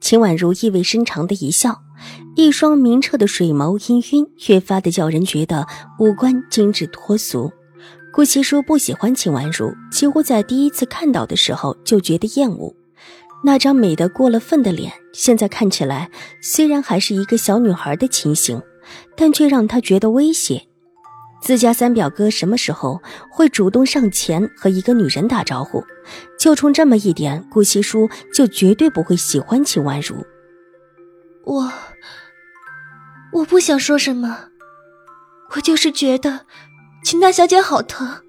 秦婉如意味深长的一笑，一双明澈的水眸氤氲，越发的叫人觉得五官精致脱俗。顾惜书不喜欢秦婉如，几乎在第一次看到的时候就觉得厌恶。那张美得过了分的脸，现在看起来虽然还是一个小女孩的情形，但却让他觉得威胁。自家三表哥什么时候会主动上前和一个女人打招呼？就冲这么一点，顾惜书就绝对不会喜欢秦婉如。我，我不想说什么，我就是觉得秦大小姐好疼。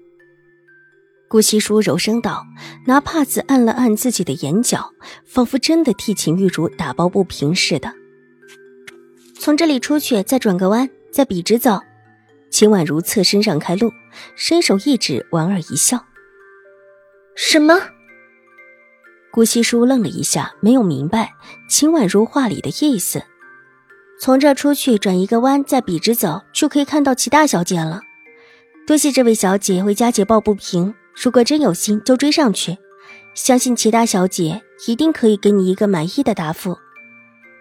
顾惜书柔声道，拿帕子按了按自己的眼角，仿佛真的替秦玉茹打抱不平似的。从这里出去，再转个弯，再笔直走。秦婉如侧身让开路，伸手一指，莞尔一笑：“什么？”顾惜书愣了一下，没有明白秦婉如话里的意思。从这出去，转一个弯，再笔直走，就可以看到齐大小姐了。多谢这位小姐为佳姐抱不平，如果真有心，就追上去，相信齐大小姐一定可以给你一个满意的答复。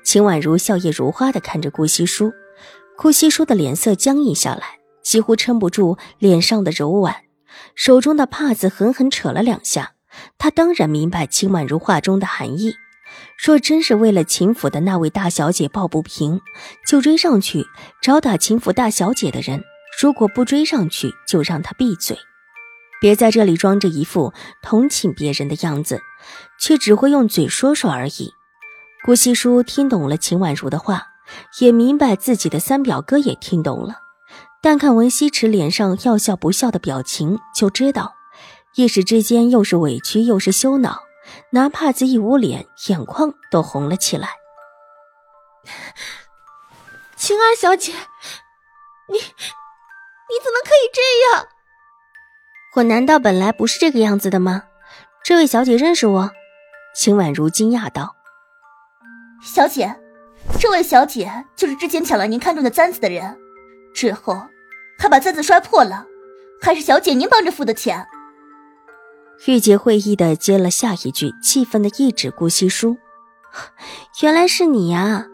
秦婉如笑靥如花的看着顾惜书，顾惜书的脸色僵硬下来。几乎撑不住脸上的柔婉，手中的帕子狠狠扯了两下。他当然明白秦婉如话中的含义。若真是为了秦府的那位大小姐抱不平，就追上去找打秦府大小姐的人；如果不追上去，就让他闭嘴，别在这里装着一副同情别人的样子，却只会用嘴说说而已。顾惜书听懂了秦婉如的话，也明白自己的三表哥也听懂了。但看文西池脸上要笑不笑的表情，就知道一时之间又是委屈又是羞恼，拿帕子一捂脸，眼眶都红了起来。晴儿小姐，你你怎么可以这样？我难道本来不是这个样子的吗？这位小姐认识我？秦婉如惊讶道：“小姐，这位小姐就是之前抢了您看中的簪子的人。”之后，还把簪子摔破了，还是小姐您帮着付的钱。玉洁会意的接了下一句，气愤的一指顾惜书：“原来是你呀！”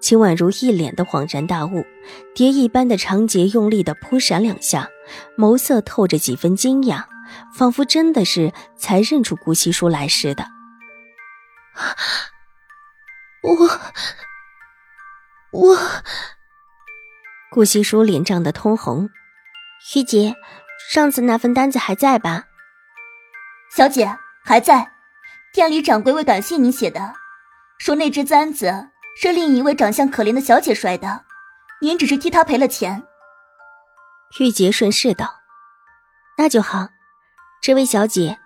秦婉如一脸的恍然大悟，蝶一般的长睫用力的扑闪两下，眸色透着几分惊讶，仿佛真的是才认出顾惜书来似的。我，我。顾惜书脸涨得通红，玉洁，上次那份单子还在吧？小姐还在，店里掌柜为感谢您写的，说那只簪子是另一位长相可怜的小姐摔的，您只是替她赔了钱。玉洁顺势道：“那就好，这位小姐，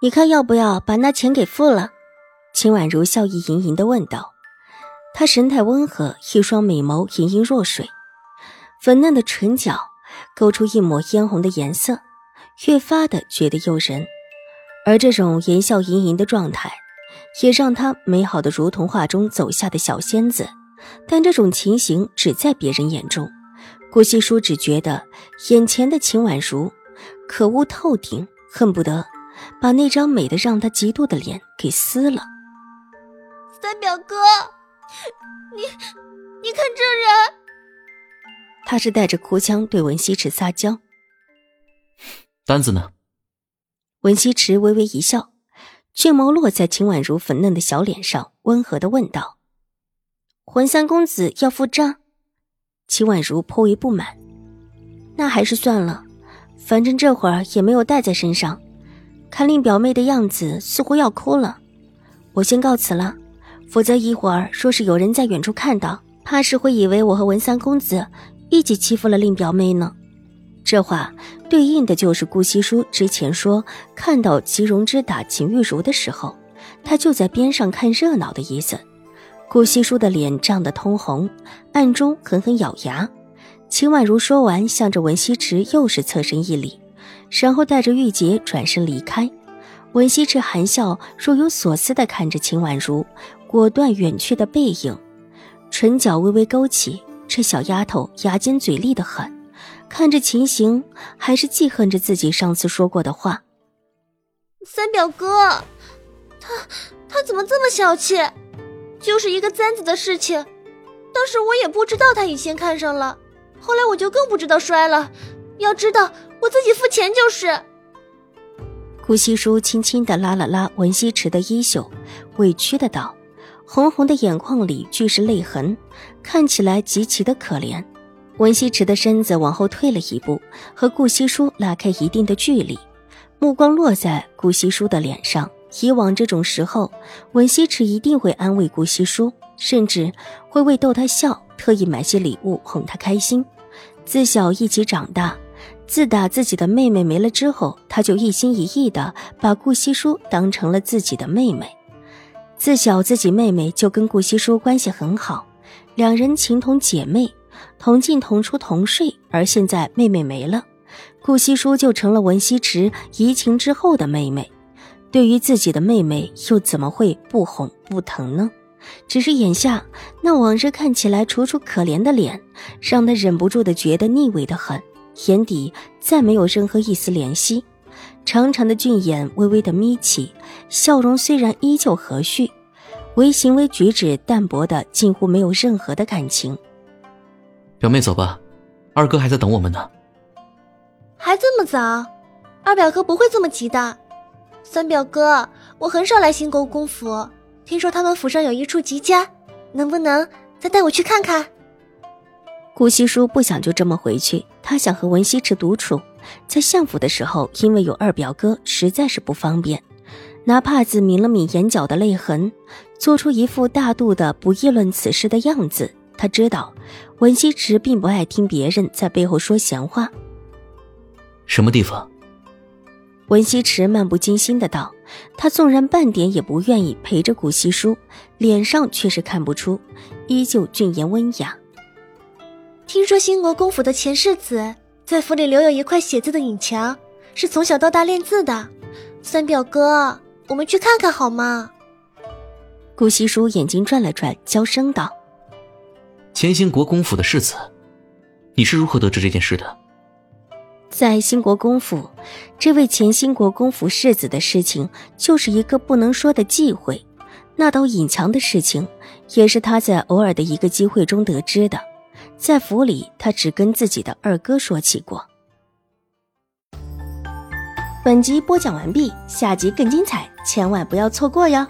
你看要不要把那钱给付了？”秦婉如笑意盈盈的问道，她神态温和，一双美眸盈盈若水。粉嫩的唇角勾出一抹嫣红的颜色，越发的觉得诱人。而这种言笑盈盈的状态，也让她美好的如童话中走下的小仙子。但这种情形只在别人眼中，顾惜书只觉得眼前的秦婉如可恶透顶，恨不得把那张美的让他嫉妒的脸给撕了。三表哥，你你看这人。他是带着哭腔对文西池撒娇。单子呢？文西池微微一笑，俊眸落在秦婉如粉嫩的小脸上，温和的问道：“文三公子要付账？”秦婉如颇为不满：“那还是算了，反正这会儿也没有带在身上。看令表妹的样子，似乎要哭了。我先告辞了，否则一会儿若是有人在远处看到，怕是会以为我和文三公子。”一起欺负了令表妹呢，这话对应的就是顾惜书之前说看到齐荣之打秦玉茹的时候，他就在边上看热闹的意思。顾惜书的脸涨得通红，暗中狠狠咬牙。秦婉如说完，向着文西池又是侧身一礼，然后带着玉洁转身离开。文西池含笑若有所思地看着秦婉如果断远去的背影，唇角微微勾起。这小丫头牙尖嘴利的很，看着情形，还是记恨着自己上次说过的话。三表哥，他他怎么这么小气？就是一个簪子的事情，当时我也不知道他已先看上了，后来我就更不知道摔了。要知道我自己付钱就是。顾惜书轻轻的拉了拉文西池的衣袖，委屈的道，红红的眼眶里俱是泪痕，看起来极其的可怜。文西池的身子往后退了一步，和顾惜书拉开一定的距离，目光落在顾惜书的脸上。以往这种时候，文西池一定会安慰顾惜书，甚至会为逗他笑，特意买些礼物哄他开心。自小一起长大，自打自己的妹妹没了之后，他就一心一意的把顾惜书当成了自己的妹妹。自小自己妹妹就跟顾惜书关系很好，两人情同姐妹，同进同出同睡。而现在妹妹没了，顾惜书就成了文西池移情之后的妹妹。对于自己的妹妹，又怎么会不哄不疼呢？只是眼下那往日看起来楚楚可怜的脸，让他忍不住的觉得腻味的很，眼底再没有任何一丝怜惜，长长的俊眼微微的眯起，笑容虽然依旧和煦，唯行为举止淡薄的近乎没有任何的感情。表妹，走吧，二哥还在等我们呢。还这么早？二表哥不会这么急的。三表哥，我很少来新国公府，听说他们府上有一处极佳，能不能再带我去看看？顾惜书不想就这么回去，他想和文西池独处。在相府的时候，因为有二表哥，实在是不方便。拿帕子抿了抿眼角的泪痕，做出一副大度的不议论此事的样子。他知道文西池并不爱听别人在背后说闲话。什么地方？文西池漫不经心的道：“他纵然半点也不愿意陪着顾惜书，脸上却是看不出，依旧俊颜温雅。听说兴国公府的前世子在府里留有一块写字的影墙，是从小到大练字的。三表哥，我们去看看好吗？”顾惜书眼睛转了转，娇声道：“前兴国公府的世子，你是如何得知这件事的？”在兴国公府，这位前兴国公府世子的事情，就是一个不能说的忌讳。那道隐墙的事情，也是他在偶尔的一个机会中得知的。在府里，他只跟自己的二哥说起过。本集播讲完毕，下集更精彩，千万不要错过哟。